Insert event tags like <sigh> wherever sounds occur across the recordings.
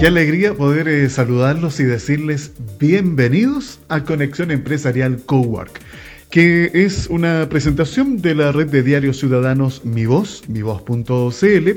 Qué alegría poder eh, saludarlos y decirles bienvenidos a Conexión Empresarial Cowork, que es una presentación de la red de diarios ciudadanos Mi Voz, mivoz.cl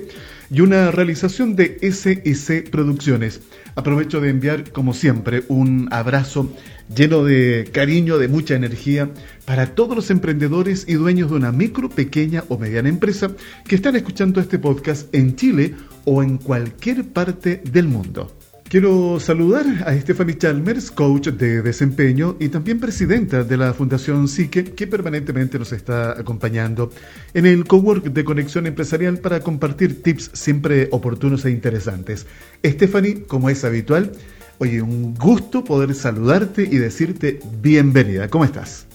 y una realización de SIC Producciones. Aprovecho de enviar, como siempre, un abrazo lleno de cariño, de mucha energía para todos los emprendedores y dueños de una micro, pequeña o mediana empresa que están escuchando este podcast en Chile o en cualquier parte del mundo. Quiero saludar a Stephanie Chalmers, coach de desempeño y también presidenta de la Fundación Psique, que permanentemente nos está acompañando en el cowork de conexión empresarial para compartir tips siempre oportunos e interesantes. Stephanie, como es habitual, oye, un gusto poder saludarte y decirte bienvenida. ¿Cómo estás?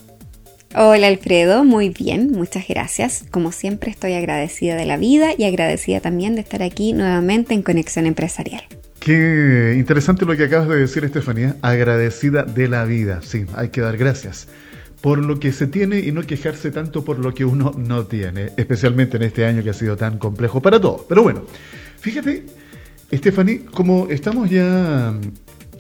Hola Alfredo, muy bien, muchas gracias. Como siempre estoy agradecida de la vida y agradecida también de estar aquí nuevamente en Conexión Empresarial. Qué interesante lo que acabas de decir, Estefanía. Agradecida de la vida. Sí, hay que dar gracias por lo que se tiene y no quejarse tanto por lo que uno no tiene, especialmente en este año que ha sido tan complejo para todos. Pero bueno, fíjate, Stephanie, como estamos ya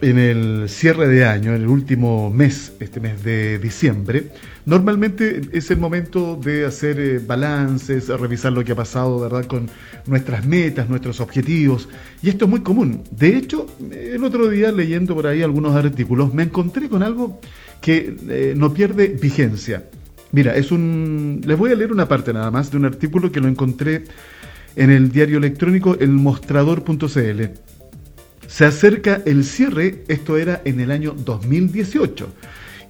en el cierre de año, en el último mes, este mes de diciembre, normalmente es el momento de hacer eh, balances, revisar lo que ha pasado, ¿verdad?, con nuestras metas, nuestros objetivos, y esto es muy común. De hecho, el otro día leyendo por ahí algunos artículos, me encontré con algo que eh, no pierde vigencia. Mira, es un les voy a leer una parte nada más de un artículo que lo encontré en el diario electrónico elmostrador.cl se acerca el cierre, esto era en el año 2018,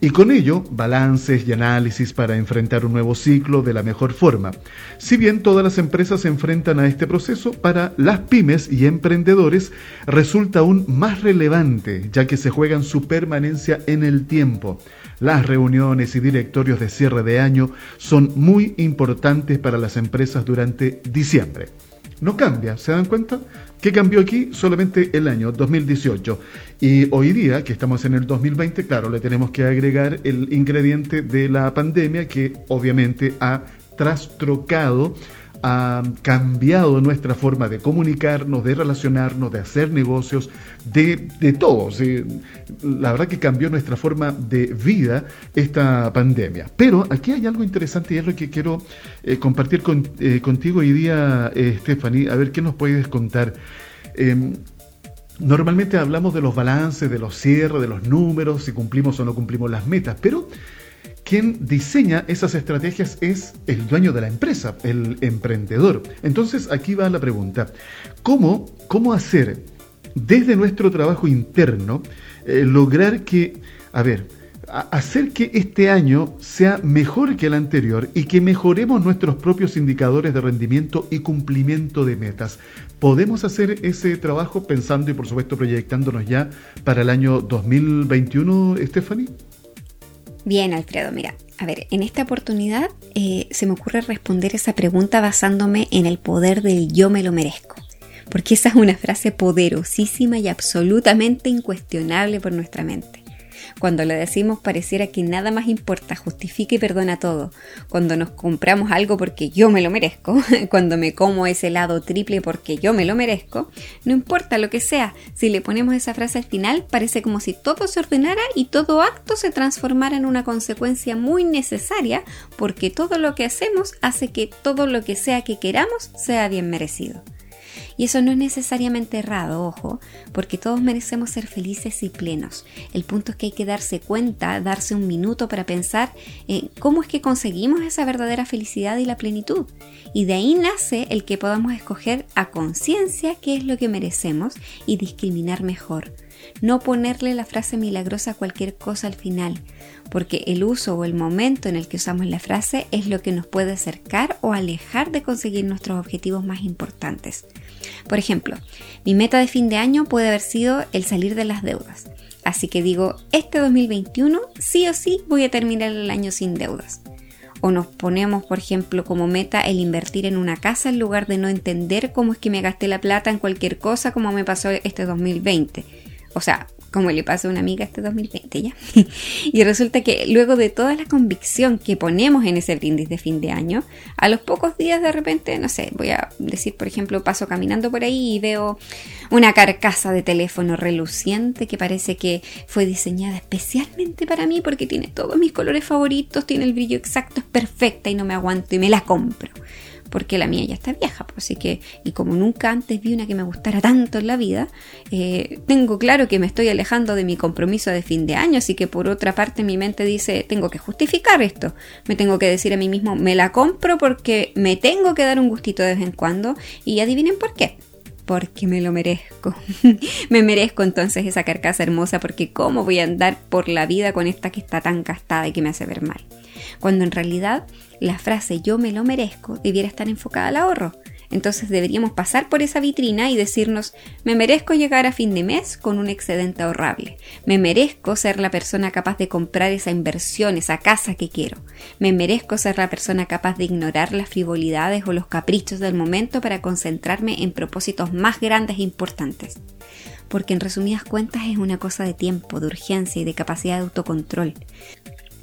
y con ello balances y análisis para enfrentar un nuevo ciclo de la mejor forma. Si bien todas las empresas se enfrentan a este proceso, para las pymes y emprendedores resulta aún más relevante, ya que se juegan su permanencia en el tiempo. Las reuniones y directorios de cierre de año son muy importantes para las empresas durante diciembre. No cambia, ¿se dan cuenta? ¿Qué cambió aquí? Solamente el año 2018. Y hoy día, que estamos en el 2020, claro, le tenemos que agregar el ingrediente de la pandemia que obviamente ha trastrocado ha cambiado nuestra forma de comunicarnos, de relacionarnos, de hacer negocios, de, de todo. La verdad que cambió nuestra forma de vida esta pandemia. Pero aquí hay algo interesante y es lo que quiero eh, compartir eh, contigo hoy día, eh, Stephanie, a ver qué nos puedes contar. Em, normalmente hablamos de los balances, de los cierres, de los números, si cumplimos o no cumplimos las metas, pero quien diseña esas estrategias es el dueño de la empresa, el emprendedor. Entonces aquí va la pregunta, ¿cómo, cómo hacer desde nuestro trabajo interno eh, lograr que, a ver, hacer que este año sea mejor que el anterior y que mejoremos nuestros propios indicadores de rendimiento y cumplimiento de metas. ¿Podemos hacer ese trabajo pensando y por supuesto proyectándonos ya para el año 2021, Stephanie? Bien, Alfredo, mira, a ver, en esta oportunidad eh, se me ocurre responder esa pregunta basándome en el poder del yo me lo merezco, porque esa es una frase poderosísima y absolutamente incuestionable por nuestra mente. Cuando lo decimos pareciera que nada más importa, justifica y perdona todo. Cuando nos compramos algo porque yo me lo merezco, <laughs> cuando me como ese helado triple porque yo me lo merezco, no importa lo que sea, si le ponemos esa frase al final parece como si todo se ordenara y todo acto se transformara en una consecuencia muy necesaria porque todo lo que hacemos hace que todo lo que sea que queramos sea bien merecido. Y eso no es necesariamente errado, ojo, porque todos merecemos ser felices y plenos. El punto es que hay que darse cuenta, darse un minuto para pensar en cómo es que conseguimos esa verdadera felicidad y la plenitud. Y de ahí nace el que podamos escoger a conciencia qué es lo que merecemos y discriminar mejor. No ponerle la frase milagrosa a cualquier cosa al final, porque el uso o el momento en el que usamos la frase es lo que nos puede acercar o alejar de conseguir nuestros objetivos más importantes. Por ejemplo, mi meta de fin de año puede haber sido el salir de las deudas. Así que digo, este 2021 sí o sí voy a terminar el año sin deudas. O nos ponemos, por ejemplo, como meta el invertir en una casa en lugar de no entender cómo es que me gasté la plata en cualquier cosa como me pasó este 2020. O sea, como le pasó a una amiga este 2020 ya. <laughs> y resulta que luego de toda la convicción que ponemos en ese brindis de fin de año, a los pocos días de repente, no sé, voy a decir, por ejemplo, paso caminando por ahí y veo una carcasa de teléfono reluciente que parece que fue diseñada especialmente para mí porque tiene todos mis colores favoritos, tiene el brillo exacto, es perfecta y no me aguanto y me la compro porque la mía ya está vieja, pues, así que, y como nunca antes vi una que me gustara tanto en la vida, eh, tengo claro que me estoy alejando de mi compromiso de fin de año, así que por otra parte mi mente dice, tengo que justificar esto, me tengo que decir a mí mismo, me la compro porque me tengo que dar un gustito de vez en cuando, y adivinen por qué porque me lo merezco. <laughs> me merezco entonces esa carcasa hermosa porque cómo voy a andar por la vida con esta que está tan gastada y que me hace ver mal. Cuando en realidad la frase yo me lo merezco debiera estar enfocada al ahorro. Entonces deberíamos pasar por esa vitrina y decirnos, me merezco llegar a fin de mes con un excedente ahorrable. Me merezco ser la persona capaz de comprar esa inversión, esa casa que quiero. Me merezco ser la persona capaz de ignorar las frivolidades o los caprichos del momento para concentrarme en propósitos más grandes e importantes. Porque en resumidas cuentas es una cosa de tiempo, de urgencia y de capacidad de autocontrol.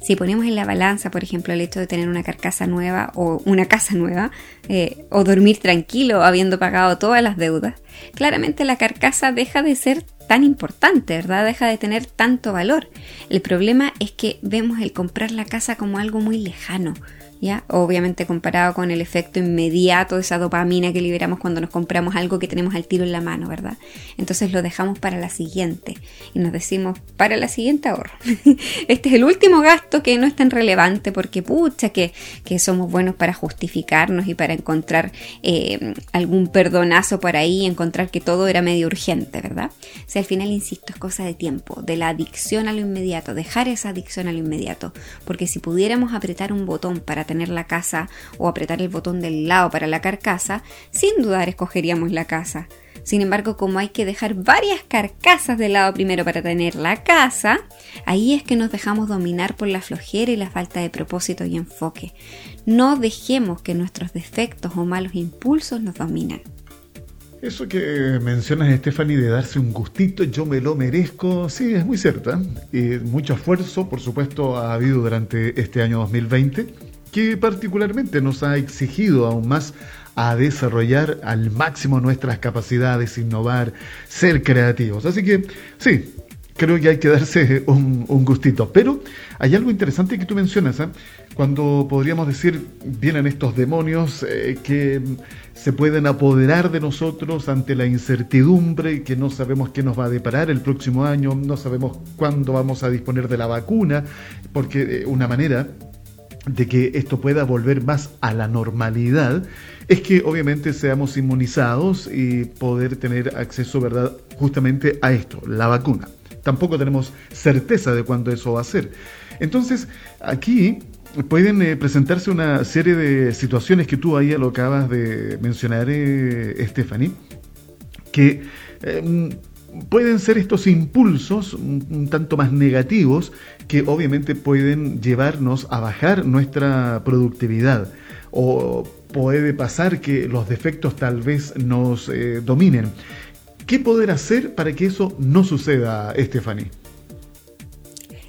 Si ponemos en la balanza, por ejemplo, el hecho de tener una carcasa nueva o una casa nueva, eh, o dormir tranquilo habiendo pagado todas las deudas, claramente la carcasa deja de ser tan importante, ¿verdad? Deja de tener tanto valor. El problema es que vemos el comprar la casa como algo muy lejano, Obviamente comparado con el efecto inmediato de esa dopamina que liberamos cuando nos compramos algo que tenemos al tiro en la mano, ¿verdad? Entonces lo dejamos para la siguiente y nos decimos, para la siguiente ahorro. <laughs> este es el último gasto que no es tan relevante porque pucha que, somos buenos para justificarnos y para encontrar eh, algún perdonazo por ahí, encontrar que todo era medio urgente, ¿verdad? O sea, al final, insisto, es cosa de tiempo, de la adicción a lo inmediato, dejar esa adicción a lo inmediato, porque si pudiéramos apretar un botón para tener tener la casa o apretar el botón del lado para la carcasa, sin dudar escogeríamos la casa. Sin embargo, como hay que dejar varias carcasas de lado primero para tener la casa, ahí es que nos dejamos dominar por la flojera y la falta de propósito y enfoque. No dejemos que nuestros defectos o malos impulsos nos dominen. Eso que mencionas, Stephanie, de darse un gustito, yo me lo merezco, sí, es muy cierto. ¿eh? Mucho esfuerzo, por supuesto, ha habido durante este año 2020 que particularmente nos ha exigido aún más a desarrollar al máximo nuestras capacidades, innovar, ser creativos. Así que sí, creo que hay que darse <laughs> un, gustito. Pero hay algo interesante que tú mencionas, ¿eh? cuando podríamos decir, vienen estos demonios eh, que se pueden apoderar de nosotros ante la incertidumbre, que no sabemos qué nos va a deparar el próximo año, no sabemos cuándo vamos a disponer de la vacuna, porque de una manera de que esto pueda volver más a la normalidad, es que obviamente seamos inmunizados y poder tener acceso, ¿verdad?, justamente a esto, la vacuna. Tampoco tenemos certeza de cuándo eso va a ser. Entonces, aquí pueden eh, presentarse una serie de situaciones que tú ahí lo acabas de mencionar, eh, Stephanie, que em, pueden ser estos impulsos un, tanto más negativos que obviamente pueden llevarnos a bajar nuestra productividad o puede pasar que los defectos tal vez nos eh, dominen. ¿Qué poder hacer para que eso no suceda, Stephanie?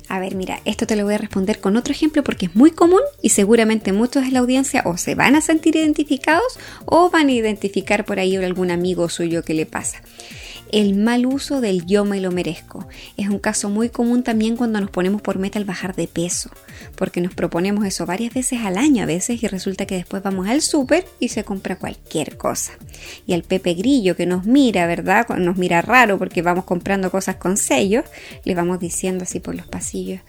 A ver, mira, esto te lo voy a responder con otro ejemplo porque es muy común y seguramente muchos de la audiencia o se van a sentir identificados o van a identificar por ahí algún amigo suyo que le pasa el mal uso del yo me lo merezco. Es un caso muy común también cuando nos ponemos por meta el bajar de peso, porque nos proponemos eso varias veces al año a veces y resulta que después vamos al súper y se compra cualquier cosa. Y al Pepe Grillo que nos mira, ¿verdad? Nos mira raro porque vamos comprando cosas con sellos, le vamos diciendo así por los pasillos,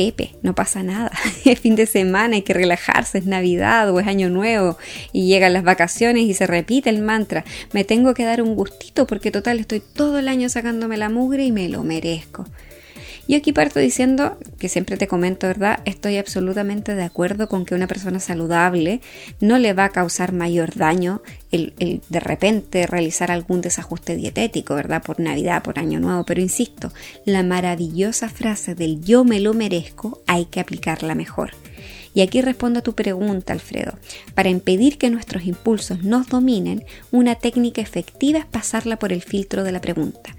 Pepe, no pasa nada. <laughs> Es fin de semana, hay que relajarse, es Navidad o es Año Nuevo y llegan las vacaciones y se repite el mantra. Me tengo que dar un gustito porque total estoy todo el año sacándome la mugre y me lo merezco. Y aquí parto diciendo, que siempre te comento, ¿verdad? Estoy absolutamente de acuerdo con que una persona saludable no le va a causar mayor daño el, el, de repente realizar algún desajuste dietético, ¿verdad? Por Navidad, por Año Nuevo. Pero insisto, la maravillosa frase del yo me lo merezco hay que aplicarla mejor. Y aquí respondo a tu pregunta, Alfredo. Para impedir que nuestros impulsos nos dominen, una técnica efectiva es pasarla por el filtro de la pregunta.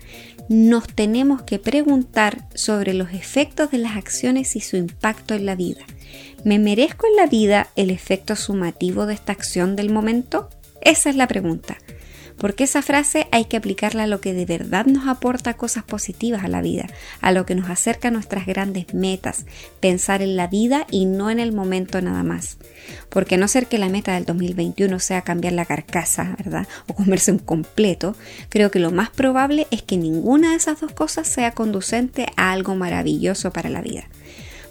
Nos tenemos que preguntar sobre los efectos de las acciones y su impacto en la vida. ¿Me merezco en la vida el efecto sumativo de esta acción del momento? Esa es la pregunta porque esa frase hay que aplicarla a lo que de verdad nos aporta cosas positivas a la vida, a lo que nos acerca a nuestras grandes metas, pensar en la vida y no en el momento nada más. Porque a no ser que la meta del 2021 sea cambiar la carcasa, ¿verdad? O comerse un completo, creo que lo más probable es que ninguna de esas dos cosas sea conducente a algo maravilloso para la vida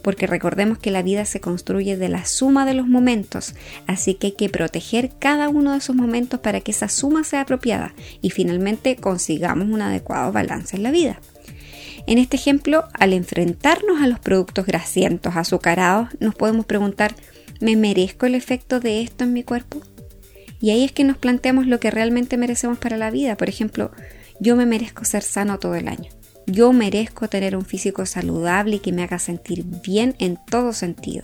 porque recordemos que la vida se construye de la suma de los momentos, así que hay que proteger cada uno de esos momentos para que esa suma sea apropiada y finalmente consigamos un adecuado balance en la vida. En este ejemplo, al enfrentarnos a los productos grasientos, azucarados, nos podemos preguntar, ¿me merezco el efecto de esto en mi cuerpo? Y ahí es que nos planteamos lo que realmente merecemos para la vida. Por ejemplo, yo me merezco ser sano todo el año. Yo merezco tener un físico saludable y que me haga sentir bien en todo sentido.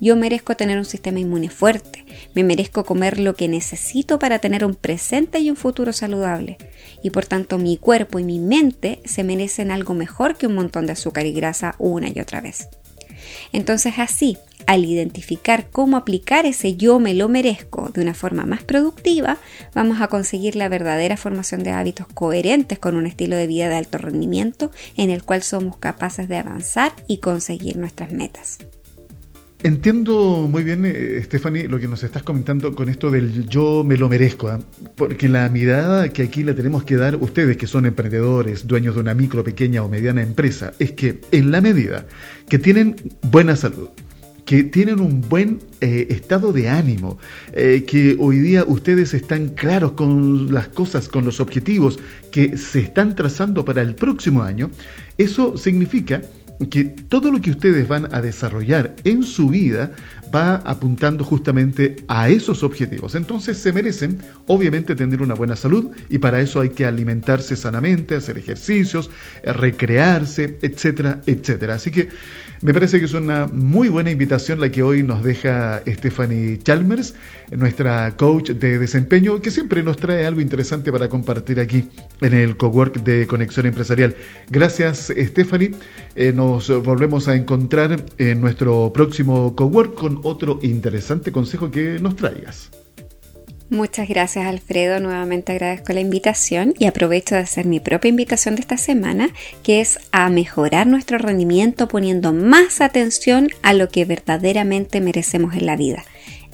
Yo merezco tener un sistema inmune fuerte. Me merezco comer lo que necesito para tener un presente y un futuro saludable. Y por tanto mi cuerpo y mi mente se merecen algo mejor que un montón de azúcar y grasa una y otra vez. Entonces así, al identificar cómo aplicar ese yo me lo merezco de una forma más productiva, vamos a conseguir la verdadera formación de hábitos coherentes con un estilo de vida de alto rendimiento en el cual somos capaces de avanzar y conseguir nuestras metas. Entiendo muy bien, eh, Stephanie, lo que nos estás comentando con esto del yo me lo merezco, ¿ah? porque la mirada que aquí le tenemos que dar ustedes que son emprendedores, dueños de una micro, pequeña o mediana empresa, es que en la medida que tienen buena salud, que tienen un buen eh, estado de ánimo, eh, que hoy día ustedes están claros con las cosas, con los objetivos que se están trazando para el próximo año, eso significa que todo lo que ustedes van a desarrollar en su vida va apuntando justamente a esos objetivos. Entonces se merecen, obviamente, tener una buena salud y para eso hay que alimentarse sanamente, hacer ejercicios, recrearse, etcétera, etcétera. Así que me parece que es una muy buena invitación la que hoy nos deja Stephanie Chalmers, nuestra coach de desempeño, que siempre nos trae algo interesante para compartir aquí en el Cowork de Conexión Empresarial. Gracias, Stephanie. Eh, nos volvemos a encontrar en nuestro próximo Cowork con otro interesante consejo que nos traigas. Muchas gracias Alfredo, nuevamente agradezco la invitación y aprovecho de hacer mi propia invitación de esta semana, que es a mejorar nuestro rendimiento poniendo más atención a lo que verdaderamente merecemos en la vida,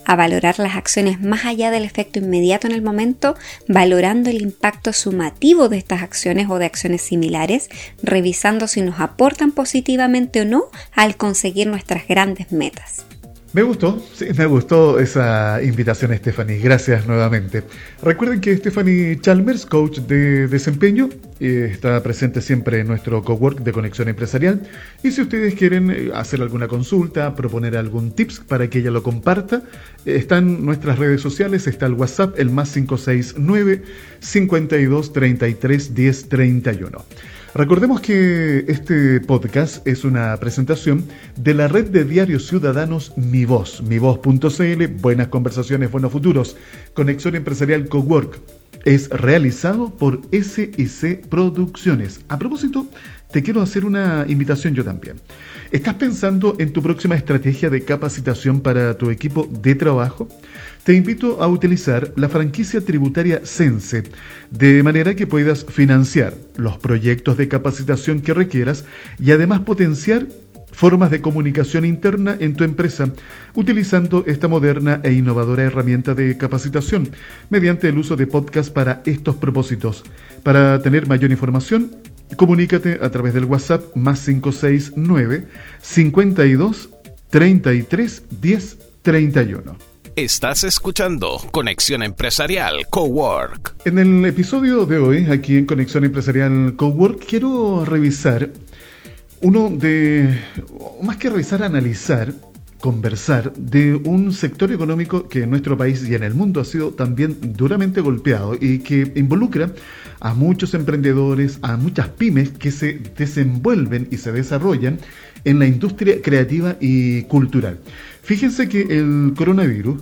a valorar las acciones más allá del efecto inmediato en el momento, valorando el impacto sumativo de estas acciones o de acciones similares, revisando si nos aportan positivamente o no al conseguir nuestras grandes metas. Me gustó, sí, me gustó esa invitación, Stephanie. Gracias nuevamente. Recuerden que Stephanie Chalmers, coach de desempeño, eh, está presente siempre en nuestro cowork de conexión empresarial. Y si ustedes quieren eh, hacer alguna consulta, proponer algún tips para que ella lo comparta, están nuestras redes sociales, está el WhatsApp, el más 569 52 33 10 31. Recordemos que este podcast es una presentación de la red de diarios ciudadanos Mi Voz, mivoz.cl, Buenas Conversaciones, Buenos Futuros, Conexión Empresarial Cowork. Es realizado por SIC Producciones. A propósito, te quiero hacer una invitación yo también. ¿Estás pensando en tu próxima estrategia de capacitación para tu equipo de trabajo? te invito a utilizar la franquicia tributaria Sense, de manera que puedas financiar los proyectos de capacitación que requieras y además potenciar formas de comunicación interna en tu empresa, utilizando esta moderna e innovadora herramienta de capacitación mediante el uso de podcast para estos propósitos. Para tener mayor información, comunícate a través del WhatsApp más 569 52 33 10 31. Estás escuchando Conexión Empresarial Cowork. En el episodio de hoy, aquí en Conexión Empresarial Cowork, quiero revisar uno de, más que revisar, analizar, conversar de un sector económico que en nuestro país y en el mundo ha sido también duramente golpeado y que involucra a muchos emprendedores, a muchas pymes que se desenvuelven y se desarrollan en la industria creativa y cultural. Fíjense que el coronavirus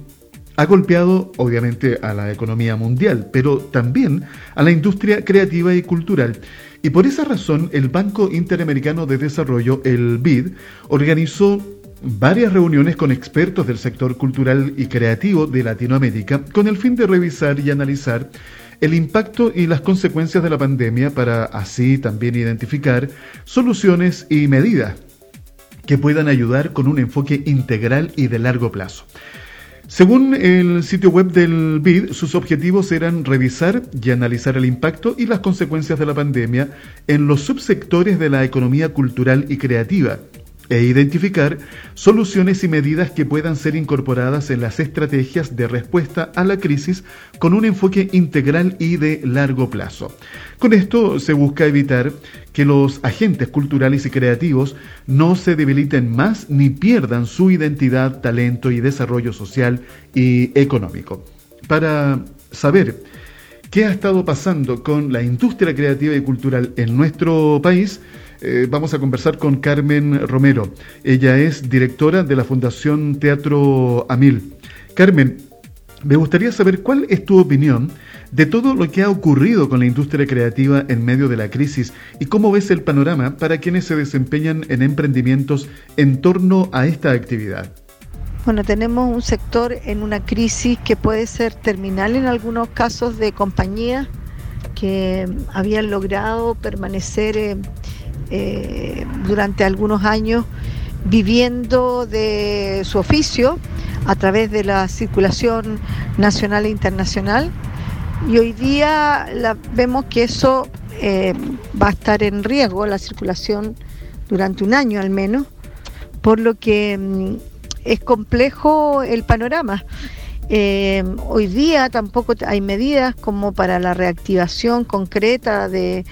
ha golpeado obviamente a la economía mundial, pero también a la industria creativa y cultural. Y por esa razón el Banco Interamericano de Desarrollo, el BID, organizó varias reuniones con expertos del sector cultural y creativo de Latinoamérica con el fin de revisar y analizar el impacto y las consecuencias de la pandemia para así también identificar soluciones y medidas que puedan ayudar con un enfoque integral y de largo plazo. Según el sitio web del BID, sus objetivos eran revisar y analizar el impacto y las consecuencias de la pandemia en los subsectores de la economía cultural y creativa, e identificar soluciones y medidas que puedan ser incorporadas en las estrategias de respuesta a la crisis con un enfoque integral y de largo plazo. Con esto se busca evitar que los agentes culturales y creativos no se debiliten más ni pierdan su identidad, talento y desarrollo social y económico. Para saber qué ha estado pasando con la industria creativa y cultural en nuestro país, eh, vamos a conversar con Carmen Romero. Ella es directora de la Fundación Teatro Amil. Carmen, me gustaría saber cuál es tu opinión de todo lo que ha ocurrido con la industria creativa en medio de la crisis y cómo ves el panorama para quienes se desempeñan en emprendimientos en torno a esta actividad. Bueno, tenemos un sector en una crisis que puede ser terminal en algunos casos de compañías que habían logrado permanecer eh, eh, durante algunos años viviendo de su oficio a través de la circulación nacional e internacional. Y hoy día vemos que eso eh, va a estar en riesgo, la circulación durante un año al menos, por lo que mm, es complejo el panorama. Eh, hoy día tampoco hay medidas como para la reactivación concreta de,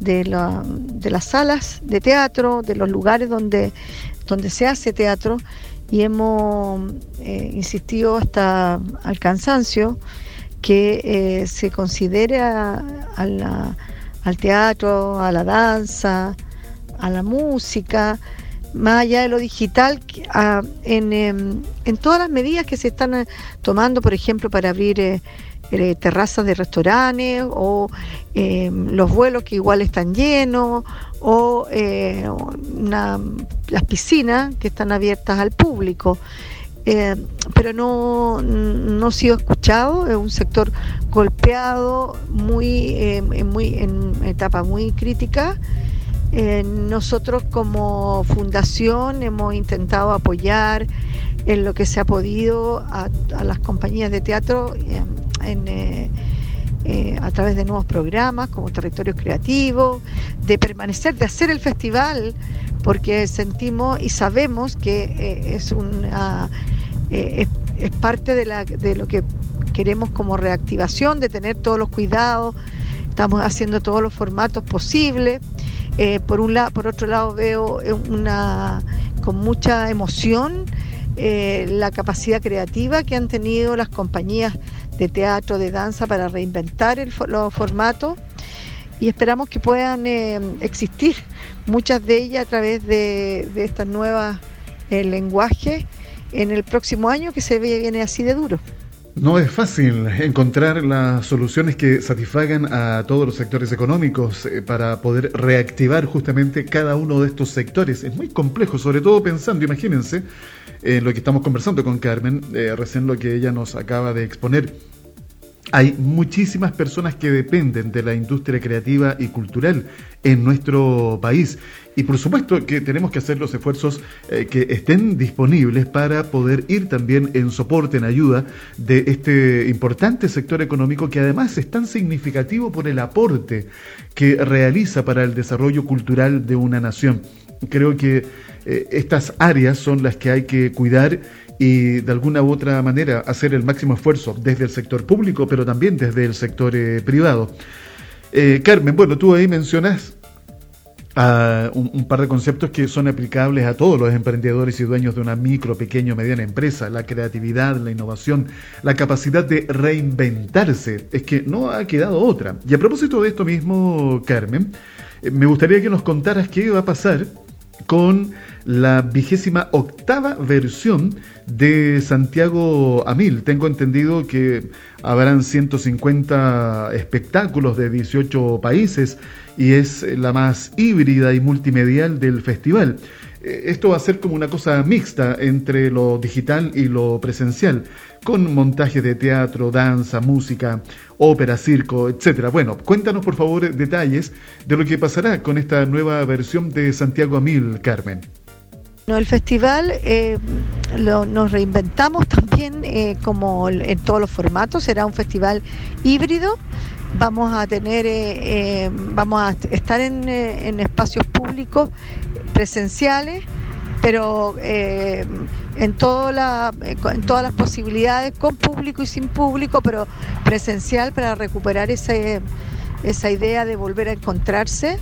de, las salas de teatro, de los lugares donde, donde se hace teatro y hemos eh, insistido hasta al cansancio que eh, se considere al teatro, a la danza, a la música, más allá de lo digital, en, em, en, todas las medidas que se están eh, tomando, por ejemplo, para abrir eh, terrazas de restaurantes o eh, los vuelos que igual están llenos o eh, las piscinas que están abiertas al público. pero no, no ha sido escuchado, es un sector golpeado, muy, muy, en etapa muy crítica. Nosotros como fundación hemos intentado apoyar en lo que se ha podido a, las compañías de teatro eh, eh, a través de nuevos programas como Territorio Creativo, de permanecer, de hacer el festival, porque sentimos y sabemos que eh, es, una, es, parte de, la, de lo que queremos como reactivación, de tener todos los cuidados, estamos haciendo todos los formatos posibles. Por, un lado, por otro lado veo una, con mucha emoción la capacidad creativa que han tenido las compañías de teatro, de danza, para reinventar los formatos y esperamos que puedan eh, existir muchas de ellas a través de, estas nuevas eh, lenguajes en el próximo año que se viene así de duro. No es fácil encontrar las soluciones que satisfagan a todos los sectores económicos eh, para poder reactivar justamente cada uno de estos sectores. Es muy complejo, sobre todo pensando, imagínense, en lo que estamos conversando con Carmen, eh, recién lo que ella nos acaba de exponer. Hay muchísimas personas que dependen de la industria creativa y cultural en nuestro país. Y por supuesto que tenemos que hacer los esfuerzos eh, que estén disponibles para poder ir también en soporte, en ayuda de este importante sector económico que además es tan significativo por el aporte que realiza para el desarrollo cultural de una nación. Creo que eh, estas áreas son las que hay que cuidar y de alguna u otra manera hacer el máximo esfuerzo desde el sector público, pero también desde el sector eh, privado. Eh, Carmen, bueno, tú ahí mencionas ah, un, par de conceptos que son aplicables a todos los emprendedores y dueños de una micro, pequeña o mediana empresa, la creatividad, la innovación, la capacidad de reinventarse. Es que no ha quedado otra. Y a propósito de esto mismo, Carmen, me gustaría que nos contaras qué va a pasar con la vigésima octava versión de Santiago a Mil. Tengo entendido que habrán 150 espectáculos de 18 países y es la más híbrida y multimedial del festival. Eh, esto va a ser como una cosa mixta entre lo digital y lo presencial, con montajes de teatro, danza, música, ópera, circo, etc. Bueno, cuéntanos por favor detalles de lo que pasará con esta nueva versión de Santiago a Mil, Carmen. No, el festival eh, nos reinventamos <laughs> también eh, como en todos los formatos, será un festival híbrido. Vamos a tener, vamos a estar en espacios públicos presenciales, pero eh, en, toda en todas las posibilidades, con público y sin público, pero presencial para recuperar ese, esa idea de volver a encontrarse.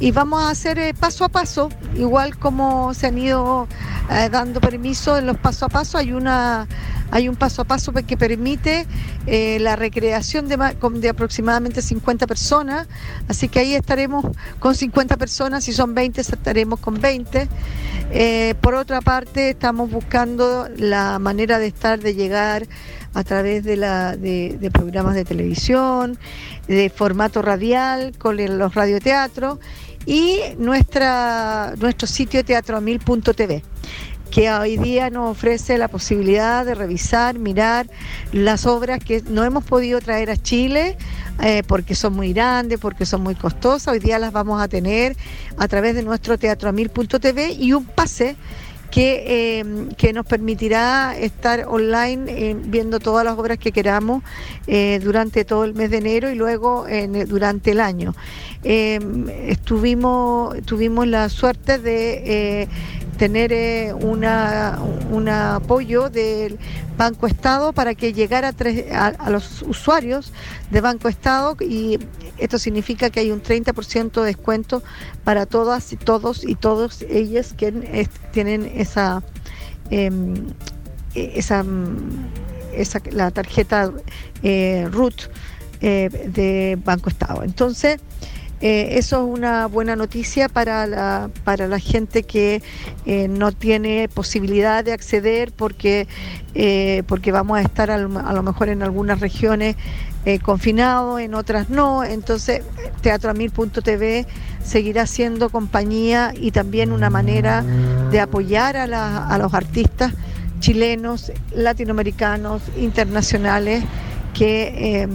Y vamos a hacer eh, paso a paso, igual como se han ido eh, dando permiso en los paso a paso, hay una hay un paso a paso que permite eh, la recreación de, de, aproximadamente 50 personas, así que ahí estaremos con 50 personas, si son 20 estaremos con 20. Eh, por otra parte, estamos buscando la manera de estar, de llegar a través de, la, de, programas de televisión, de formato radial, con los radioteatros y nuestra, nuestro sitio teatroamil.tv que hoy día nos ofrece la posibilidad de revisar, mirar las obras que no hemos podido traer a Chile eh, porque son muy grandes, porque son muy costosas. Hoy día las vamos a tener a través de nuestro teatroamil.tv y un pase que, eh, que, nos permitirá estar online eh, viendo todas las obras que queramos durante todo el mes de enero y luego durante el año. Estuvimos, tuvimos la suerte de tener eh, una, un apoyo del Banco Estado para que llegara a, los usuarios de Banco Estado y esto significa que hay un 30% de descuento para todas y todos y todos ellas que tienen esa, em, esa, esa, la tarjeta eh, RUT eh, de Banco Estado. Entonces, eh, eso es una buena noticia para la, para la gente que eh, no tiene posibilidad de acceder porque, eh, porque vamos a estar a lo, mejor en algunas regiones confinados, en otras no. Entonces, teatroamil.tv seguirá siendo compañía y también una manera de apoyar a, a los artistas chilenos, latinoamericanos, internacionales que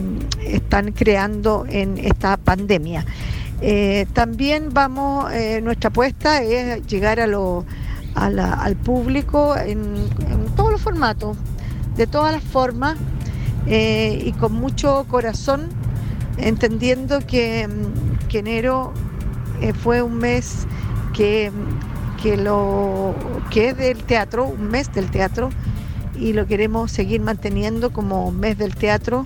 están creando en esta pandemia. Eh, también vamos, eh, nuestra apuesta es llegar a al público en, todos los formatos, de todas las formas eh, y con mucho corazón, entendiendo que, que enero fue un mes que, que, lo, que es del teatro, un mes del teatro, y lo queremos seguir manteniendo como mes del teatro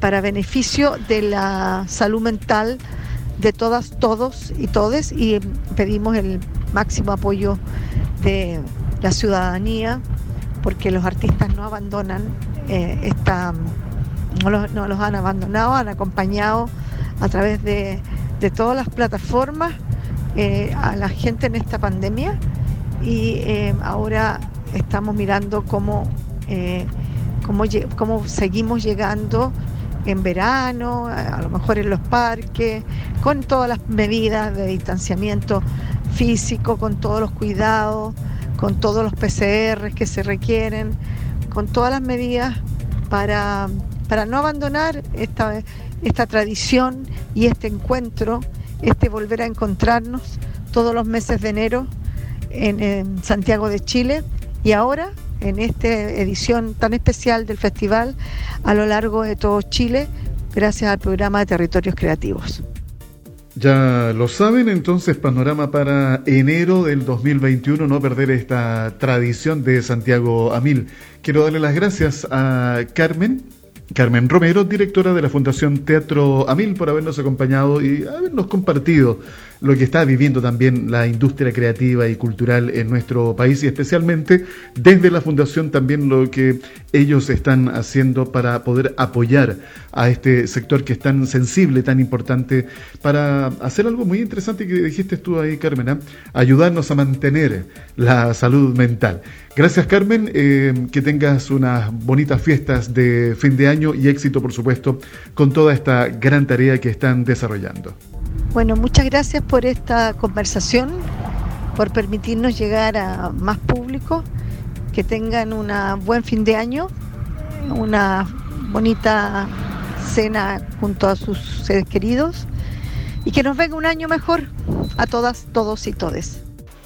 para beneficio de la salud mental de todas, todos y todes y pedimos el máximo apoyo de la ciudadanía porque los artistas no abandonan eh, esta, no los, han abandonado, han acompañado a través de, todas las plataformas eh, a la gente en esta pandemia. Y eh, ahora estamos mirando cómo, cómo, cómo seguimos llegando en verano, a lo mejor en los parques, con todas las medidas de distanciamiento físico, con todos los cuidados, con todos los PCR que se requieren, con todas las medidas para, para no abandonar esta, esta tradición y este encuentro, este volver a encontrarnos todos los meses de enero en, en Santiago de Chile y ahora en esta edición tan especial del festival a lo largo de todo Chile, gracias al programa de Territorios Creativos. Ya lo saben, entonces panorama para enero del 2021, no perder esta tradición de Santiago Amil. Quiero darle las gracias a Carmen, Carmen Romero, directora de la Fundación Teatro Amil, por habernos acompañado y habernos compartido lo que está viviendo también la industria creativa y cultural en nuestro país y especialmente desde la fundación también lo que ellos están haciendo para poder apoyar a este sector que es tan sensible, tan importante, para hacer algo muy interesante que dijiste tú ahí, Carmen, ¿eh? ayudarnos a mantener la salud mental. Gracias Carmen, eh, que tengas unas bonitas fiestas de fin de año y éxito por supuesto con toda esta gran tarea que están desarrollando. Bueno, muchas gracias por esta conversación, por permitirnos llegar a más público, que tengan un buen fin de año, una bonita cena junto a sus seres queridos y que nos venga un año mejor a todas, todos y todes.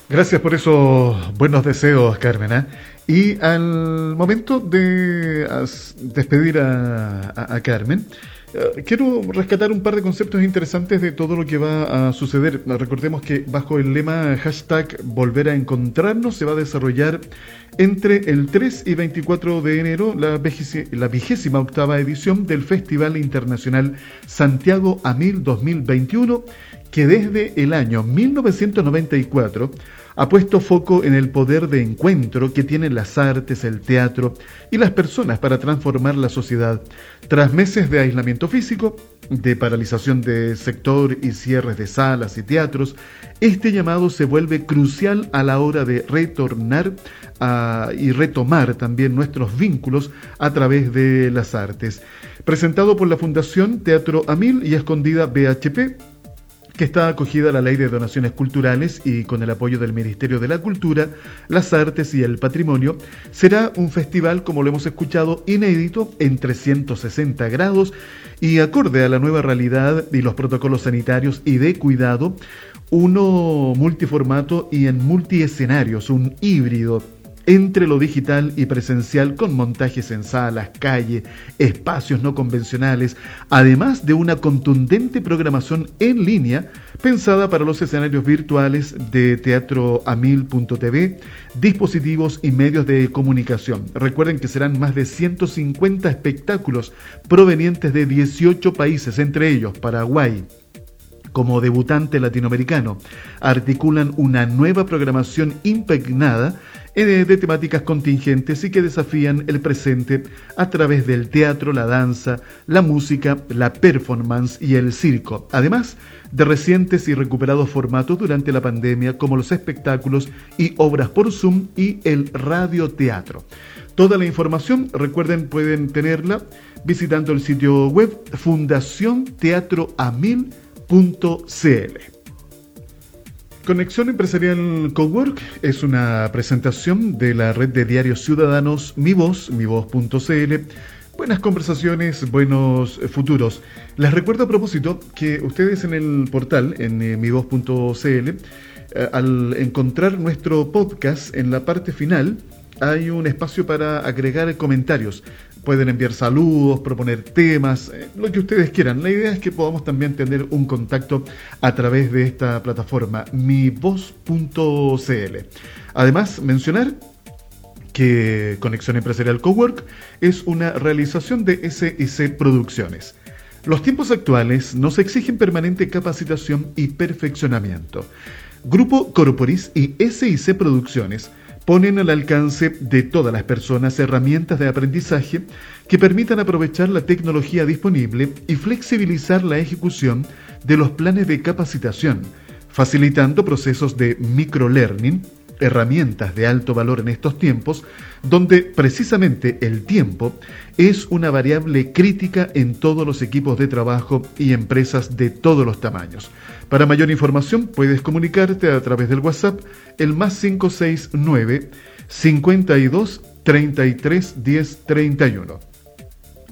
Gracias por esos buenos deseos, Carmen. ¿eh? Y al momento de despedir a, Carmen, quiero rescatar un par de conceptos interesantes de todo lo que va a suceder. Recordemos que bajo el lema hashtag volver a encontrarnos se va a desarrollar entre el 3 y 24 de enero la, vigésima octava edición del Festival Internacional Santiago Amil 2021 que desde el año 1994 ha puesto foco en el poder de encuentro que tienen las artes, el teatro y las personas para transformar la sociedad. Tras meses de aislamiento físico, de paralización de sector y cierres de salas y teatros, este llamado se vuelve crucial a la hora de retornar y retomar también nuestros vínculos a través de las artes. Presentado por la Fundación Teatro Amil y Escondida BHP, que está acogida a la Ley de Donaciones Culturales y con el apoyo del Ministerio de la Cultura, las Artes y el Patrimonio, será un festival, como lo hemos escuchado, inédito en 360 grados y acorde a la nueva realidad y los protocolos sanitarios y de cuidado, uno multiformato y en multiescenarios, un híbrido entre lo digital y presencial con montajes en salas, calle, espacios no convencionales, además de una contundente programación en línea pensada para los escenarios virtuales de teatroamil.tv, dispositivos y medios de comunicación. Recuerden que serán más de 150 espectáculos provenientes de 18 países, entre ellos Paraguay, como debutante latinoamericano, articulan una nueva programación impregnada eh, de temáticas contingentes y que desafían el presente a través del teatro, la danza, la música, la performance y el circo, además de recientes y recuperados formatos durante la pandemia como los espectáculos y obras por Zoom y el radioteatro. Toda la información, recuerden, pueden tenerla visitando el sitio web fundacionteatroamil.cl. Conexión Empresarial Cowork es una presentación de la red de diarios ciudadanos Mi Voz, mivoz.cl. Buenas conversaciones, buenos futuros. Les recuerdo a propósito que ustedes en el portal, en eh, mivoz.cl, eh, al encontrar nuestro podcast en la parte final, hay un espacio para agregar comentarios. Pueden enviar saludos, proponer temas, eh, lo que ustedes quieran. La idea es que podamos también tener un contacto a través de esta plataforma, mivoz.cl. Además, mencionar que Conexión Empresarial Cowork es una realización de SIC Producciones. Los tiempos actuales nos exigen permanente capacitación y perfeccionamiento. Grupo Corporis y SIC Producciones ponen al alcance de todas las personas herramientas de aprendizaje que permitan aprovechar la tecnología disponible y flexibilizar la ejecución de los planes de capacitación, facilitando procesos de microlearning, herramientas de alto valor en estos tiempos, donde precisamente el tiempo es una variable crítica en todos los equipos de trabajo y empresas de todos los tamaños. Para mayor información puedes comunicarte a través del WhatsApp el más 569 52 33 10 31.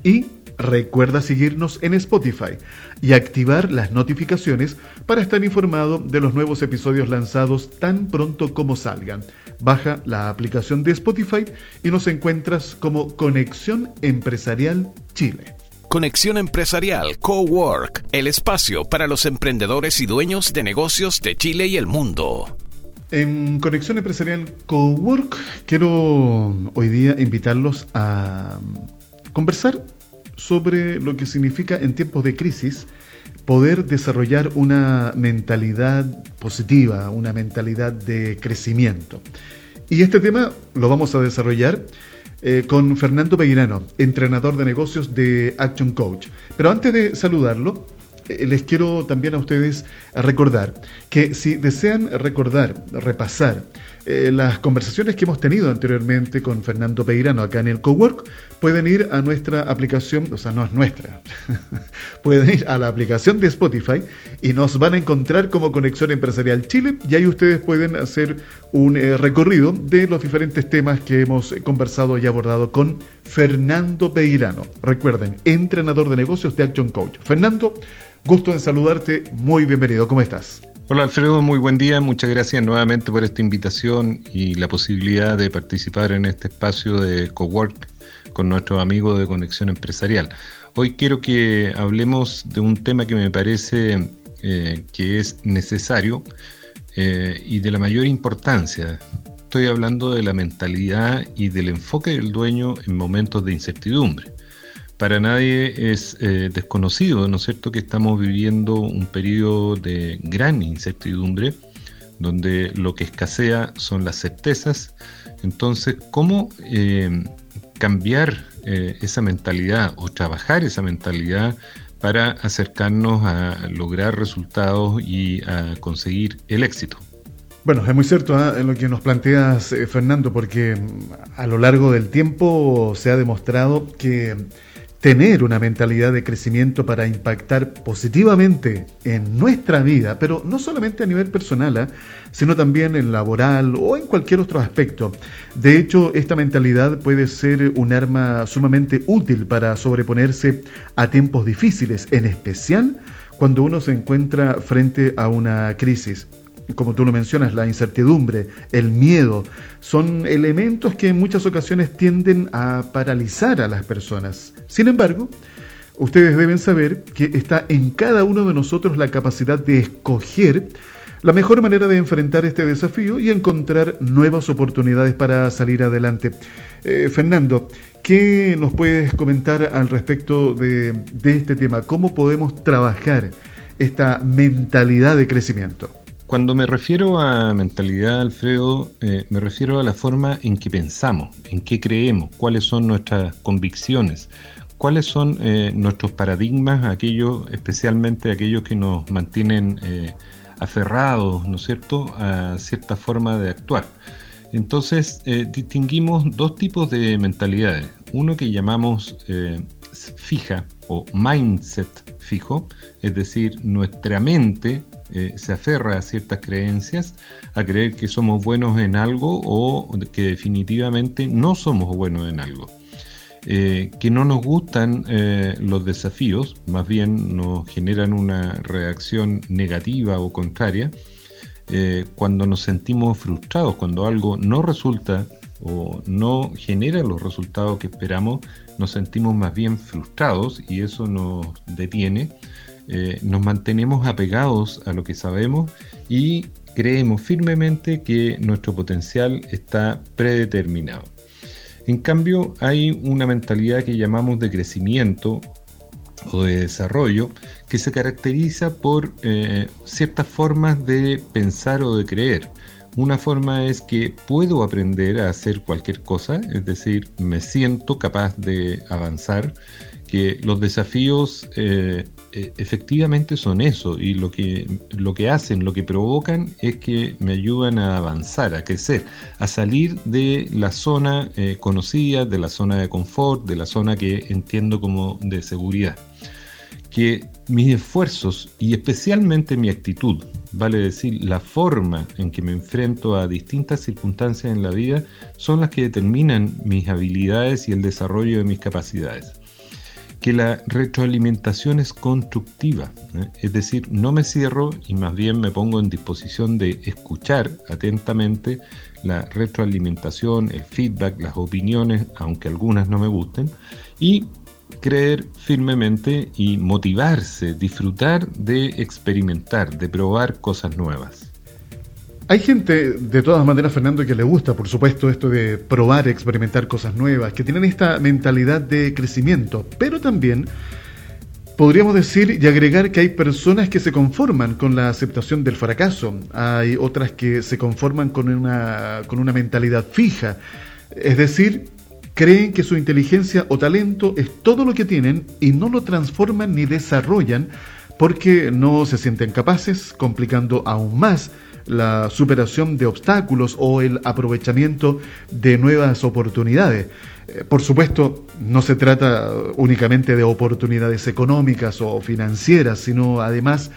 Y recuerda seguirnos en Spotify y activar las notificaciones para estar informado de los nuevos episodios lanzados tan pronto como salgan. Baja la aplicación de Spotify y nos encuentras como Conexión Empresarial Chile. Conexión Empresarial Cowork, el espacio para los emprendedores y dueños de negocios de Chile y el mundo. En Conexión Empresarial Cowork quiero hoy día invitarlos a conversar sobre lo que significa en tiempos de crisis poder desarrollar una mentalidad positiva, una mentalidad de crecimiento. Y este tema lo vamos a desarrollar eh, con Fernando Peguirano, entrenador de negocios de Action Coach. Pero antes de saludarlo, eh, les quiero también a ustedes recordar que si desean recordar, repasar eh, las conversaciones que hemos tenido anteriormente con Fernando Peirano acá en el Cowork, pueden ir a nuestra aplicación, o sea, no es nuestra, <laughs> pueden ir a la aplicación de Spotify y nos van a encontrar como Conexión Empresarial Chile y ahí ustedes pueden hacer un eh, recorrido de los diferentes temas que hemos conversado y abordado con Fernando Peirano. Recuerden, entrenador de negocios de Action Coach. Fernando, Gusto en saludarte, muy bienvenido, ¿cómo estás? Hola Alfredo, muy buen día, muchas gracias nuevamente por esta invitación y la posibilidad de participar en este espacio de cowork con nuestros amigos de Conexión Empresarial. Hoy quiero que hablemos de un tema que me parece eh, que es necesario eh, y de la mayor importancia. Estoy hablando de la mentalidad y del enfoque del dueño en momentos de incertidumbre para nadie es eh, desconocido, ¿no es cierto?, que estamos viviendo un periodo de gran incertidumbre, donde lo que escasea son las certezas. Entonces, ¿cómo eh, cambiar eh, esa mentalidad o trabajar esa mentalidad para acercarnos a lograr resultados y a conseguir el éxito? Bueno, es muy cierto ¿ah? lo que nos planteas, Fernando, porque a lo largo del tiempo se ha demostrado que tener una mentalidad de crecimiento para impactar positivamente en nuestra vida, pero no solamente a nivel personal, ¿ah? sino también en laboral o en cualquier otro aspecto. De hecho, esta mentalidad puede ser un arma sumamente útil para sobreponerse a tiempos difíciles, en especial cuando uno se encuentra frente a una crisis como tú lo mencionas, la incertidumbre, el miedo, son elementos que en muchas ocasiones tienden a paralizar a las personas. Sin embargo, ustedes deben saber que está en cada uno de nosotros la capacidad de escoger la mejor manera de enfrentar este desafío y encontrar nuevas oportunidades para salir adelante. Eh, Fernando, ¿qué nos puedes comentar al respecto de, de este tema? ¿Cómo podemos trabajar esta mentalidad de crecimiento? Cuando me refiero a mentalidad, Alfredo, eh, me refiero a la forma en que pensamos, en qué creemos, cuáles son nuestras convicciones, cuáles son eh, nuestros paradigmas, aquellos, especialmente aquellos que nos mantienen eh, aferrados, ¿no es cierto?, a cierta forma de actuar. Entonces, distinguimos dos tipos de mentalidades. Uno que llamamos fija o mindset fijo, es decir, nuestra mente eh, se aferra a ciertas creencias, a creer que somos buenos en algo o que definitivamente no somos buenos en algo. Eh, que no nos gustan eh, los desafíos, más bien nos generan una reacción negativa o contraria, cuando nos sentimos frustrados, cuando algo no resulta o no genera los resultados que esperamos, nos sentimos más bien frustrados y eso nos detiene eh, nos mantenemos apegados a lo que sabemos y creemos firmemente que nuestro potencial está predeterminado. En cambio, hay una mentalidad que llamamos de crecimiento o de desarrollo que se caracteriza por eh, ciertas formas de pensar o de creer. Una forma es que puedo aprender a hacer cualquier cosa, es decir, me siento capaz de avanzar, que los desafíos eh, eh, efectivamente son eso y lo que, lo que hacen, lo que provocan es que me ayudan a avanzar, a crecer, a salir de la zona eh, conocida, de la zona de confort, de la zona que entiendo como de seguridad. Que mis esfuerzos y especialmente mi actitud, vale decir, la forma en que me enfrento a distintas circunstancias en la vida, son las que determinan mis habilidades y el desarrollo de mis capacidades que la retroalimentación es constructiva, ¿eh? es decir, no me cierro y más bien me pongo en disposición de escuchar atentamente la retroalimentación, el feedback, las opiniones, aunque algunas no me gusten, y creer firmemente y motivarse, disfrutar de experimentar, de probar cosas nuevas. Hay gente, de todas maneras, Fernando, que le gusta, por supuesto, esto de probar, experimentar cosas nuevas, que tienen esta mentalidad de crecimiento, pero también Podríamos decir y agregar que hay personas que se conforman con la aceptación del fracaso, hay otras que se conforman con una, con una mentalidad fija, es decir, creen que su inteligencia o talento es todo lo que tienen y no lo transforman ni desarrollan porque no se sienten capaces, complicando aún más la superación de obstáculos o el aprovechamiento de nuevas oportunidades. Eh, por supuesto, no se trata únicamente de oportunidades económicas o financieras, sino además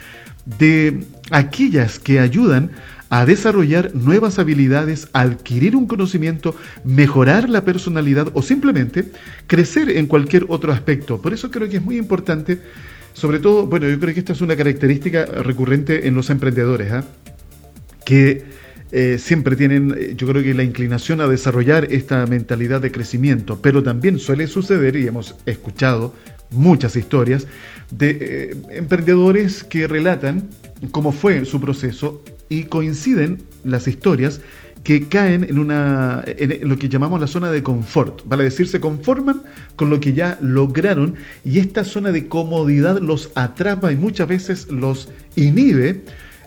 de aquellas que ayudan a desarrollar nuevas habilidades, adquirir un conocimiento, mejorar la personalidad o simplemente crecer en cualquier otro aspecto. Por eso creo que es muy importante, sobre todo, bueno, yo creo que esta es una característica recurrente en los emprendedores, ¿ah? Que eh, siempre tienen, eh, yo creo que la inclinación a desarrollar esta mentalidad de crecimiento, pero también suele suceder, y hemos escuchado muchas historias, de eh, emprendedores que relatan cómo fue su proceso y coinciden las historias que caen en una en lo que llamamos la zona de confort, vale decir, se conforman con lo que ya lograron y esta zona de comodidad los atrapa y muchas veces los inhibe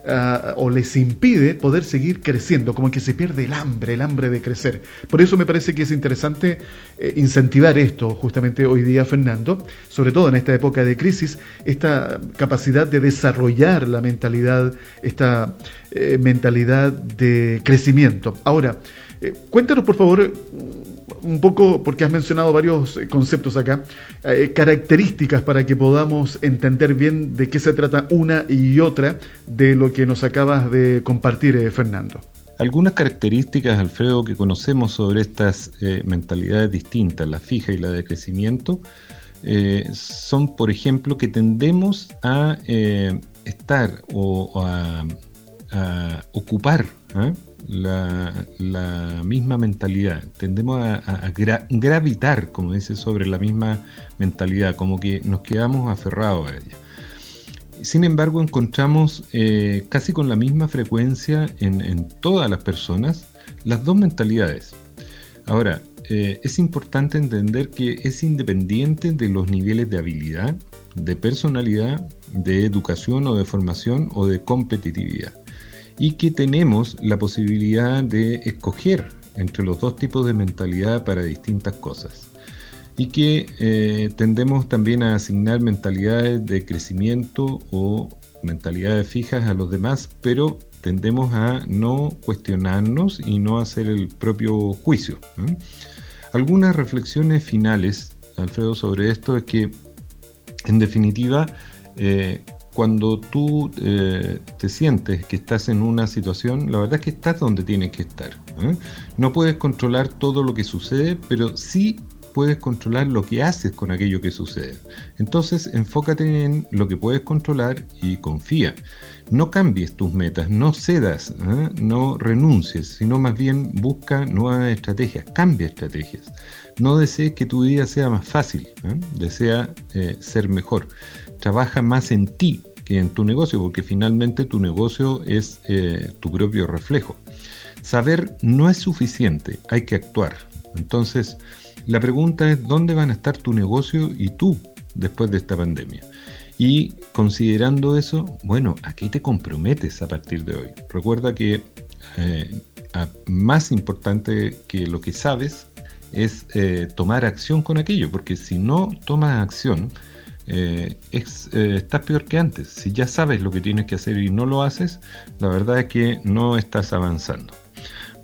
Ah, o les impide poder seguir creciendo, como que se pierde el hambre, el hambre de crecer. Por eso me parece que es interesante eh, incentivar esto justamente hoy día, Fernando, sobre todo en esta época de crisis, esta capacidad de desarrollar la mentalidad, esta eh, mentalidad de crecimiento. Ahora, eh, cuéntanos por favor un poco, porque has mencionado varios eh, conceptos acá, eh, características para que podamos entender bien de qué se trata una y otra de lo que nos acabas de compartir, eh, Fernando. Algunas características, Alfredo, que conocemos sobre estas mentalidades distintas, la fija y la de crecimiento, son, por ejemplo, que tendemos a estar o a, a ocupar la, misma mentalidad, tendemos a, gravitar, como dice, sobre la misma mentalidad, como que nos quedamos aferrados a ella. Sin embargo, encontramos eh, casi con la misma frecuencia en, todas las personas las dos mentalidades. Ahora, eh, es importante entender que es independiente de los niveles de habilidad, de personalidad, de educación o de formación o de competitividad y que tenemos la posibilidad de escoger entre los dos tipos de mentalidad para distintas cosas y que eh, tendemos también a asignar mentalidades de crecimiento o mentalidades fijas a los demás, pero tendemos a no cuestionarnos y no hacer el propio juicio. Algunas reflexiones finales, Alfredo, sobre esto es que, en definitiva, eh, cuando tú eh, te sientes que estás en una situación, la verdad es que estás donde tienes que estar. ¿eh? No puedes controlar todo lo que sucede, pero sí puedes controlar lo que haces con aquello que sucede. Entonces, enfócate en lo que puedes controlar y confía. No cambies tus metas, no cedas, ¿eh? no renuncies, sino más bien busca nuevas estrategias, cambia estrategias. No desees que tu vida sea más fácil, desea ser mejor trabaja más en ti que en tu negocio, porque finalmente tu negocio es eh, tu propio reflejo. Saber no es suficiente, hay que actuar. Entonces, la pregunta es, ¿dónde van a estar tu negocio y tú después de esta pandemia? Y considerando eso, bueno, aquí te comprometes a partir de hoy. Recuerda que eh, más importante que lo que sabes es eh, tomar acción con aquello, porque si no tomas acción, eh, es, eh, estás peor que antes. Si ya sabes lo que tienes que hacer y no lo haces, la verdad es que no estás avanzando.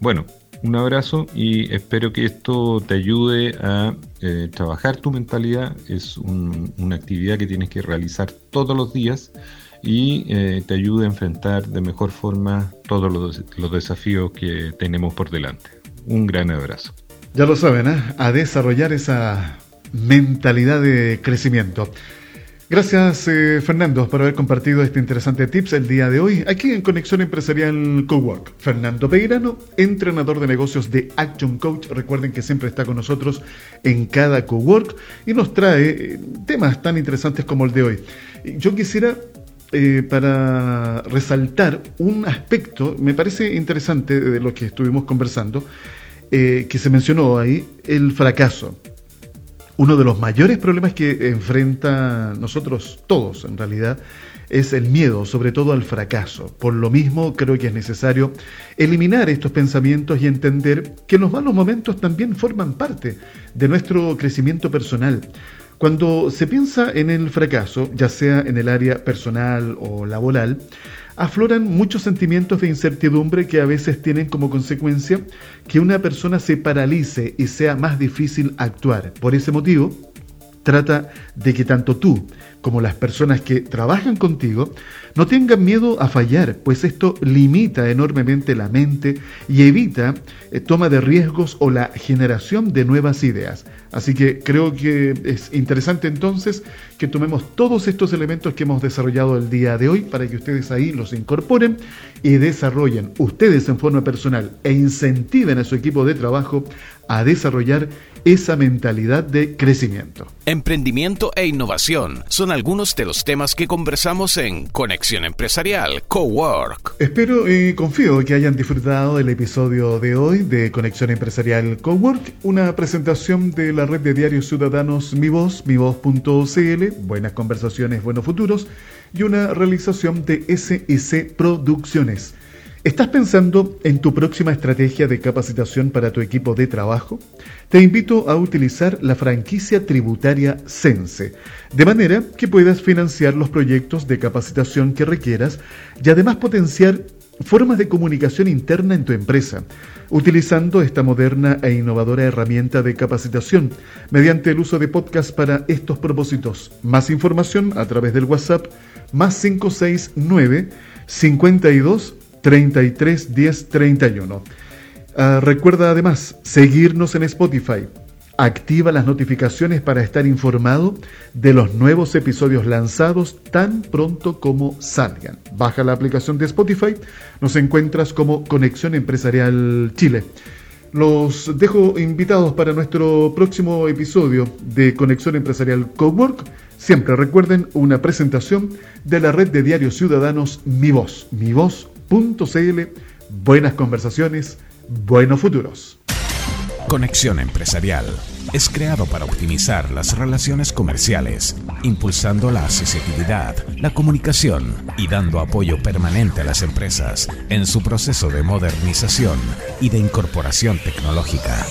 Bueno, un abrazo y espero que esto te ayude a eh, trabajar tu mentalidad. Es una actividad que tienes que realizar todos los días y te ayude a enfrentar de mejor forma todos los, los, desafíos que tenemos por delante. Un gran abrazo. Ya lo saben, a desarrollar esa mentalidad de crecimiento. Gracias, eh, Fernando, por haber compartido este interesante tips el día de hoy aquí en Conexión Empresarial Cowork. Fernando Peirano, entrenador de negocios de Action Coach. Recuerden que siempre está con nosotros en cada Cowork y nos trae eh, temas tan interesantes como el de hoy. Yo quisiera eh, para resaltar un aspecto, me parece interesante de lo que estuvimos conversando, que se mencionó ahí, el fracaso Uno de los mayores problemas que enfrenta nosotros todos, en realidad, es el miedo, sobre todo al fracaso. Por lo mismo, creo que es necesario eliminar estos pensamientos y entender que los malos momentos también forman parte de nuestro crecimiento personal. Cuando se piensa en el fracaso, ya sea en el área personal o laboral, afloran muchos sentimientos de incertidumbre que a veces tienen como consecuencia que una persona se paralice y sea más difícil actuar. Por ese motivo, trata de que tanto tú como las personas que trabajan contigo no tengan miedo a fallar, pues esto limita enormemente la mente y evita eh, toma de riesgos o la generación de nuevas ideas. Así que creo que es interesante entonces que tomemos todos estos elementos que hemos desarrollado el día de hoy para que ustedes ahí los incorporen y desarrollen ustedes en forma personal e incentiven a su equipo de trabajo a desarrollar esa mentalidad de crecimiento. Emprendimiento e innovación son algunos de los temas que conversamos en Conexión Empresarial Cowork. Espero y confío que hayan disfrutado del episodio de hoy de Conexión Empresarial Cowork, una presentación de la red de diarios ciudadanos Mi Voz, mivoz.cl, buenas conversaciones, buenos futuros, y una realización de SIC Producciones. ¿Estás pensando en tu próxima estrategia de capacitación para tu equipo de trabajo? Te invito a utilizar la franquicia tributaria Sense, de manera que puedas financiar los proyectos de capacitación que requieras y además potenciar formas de comunicación interna en tu empresa, utilizando esta moderna e innovadora herramienta de capacitación mediante el uso de podcast para estos propósitos. Más información a través del WhatsApp más 569 52 33 10 31. recuerda además seguirnos en Spotify. Activa las notificaciones para estar informado de los nuevos episodios lanzados tan pronto como salgan. Baja la aplicación de Spotify, nos encuentras como Conexión Empresarial Chile. Los dejo invitados para nuestro próximo episodio de Conexión Empresarial Cowork. Siempre recuerden una presentación de la red de diarios ciudadanos Mi Voz. Mi Voz buenas conversaciones, buenos futuros. Conexión Empresarial es creado para optimizar las relaciones comerciales, impulsando la accesibilidad, la comunicación y dando apoyo permanente a las empresas en su proceso de modernización y de incorporación tecnológica.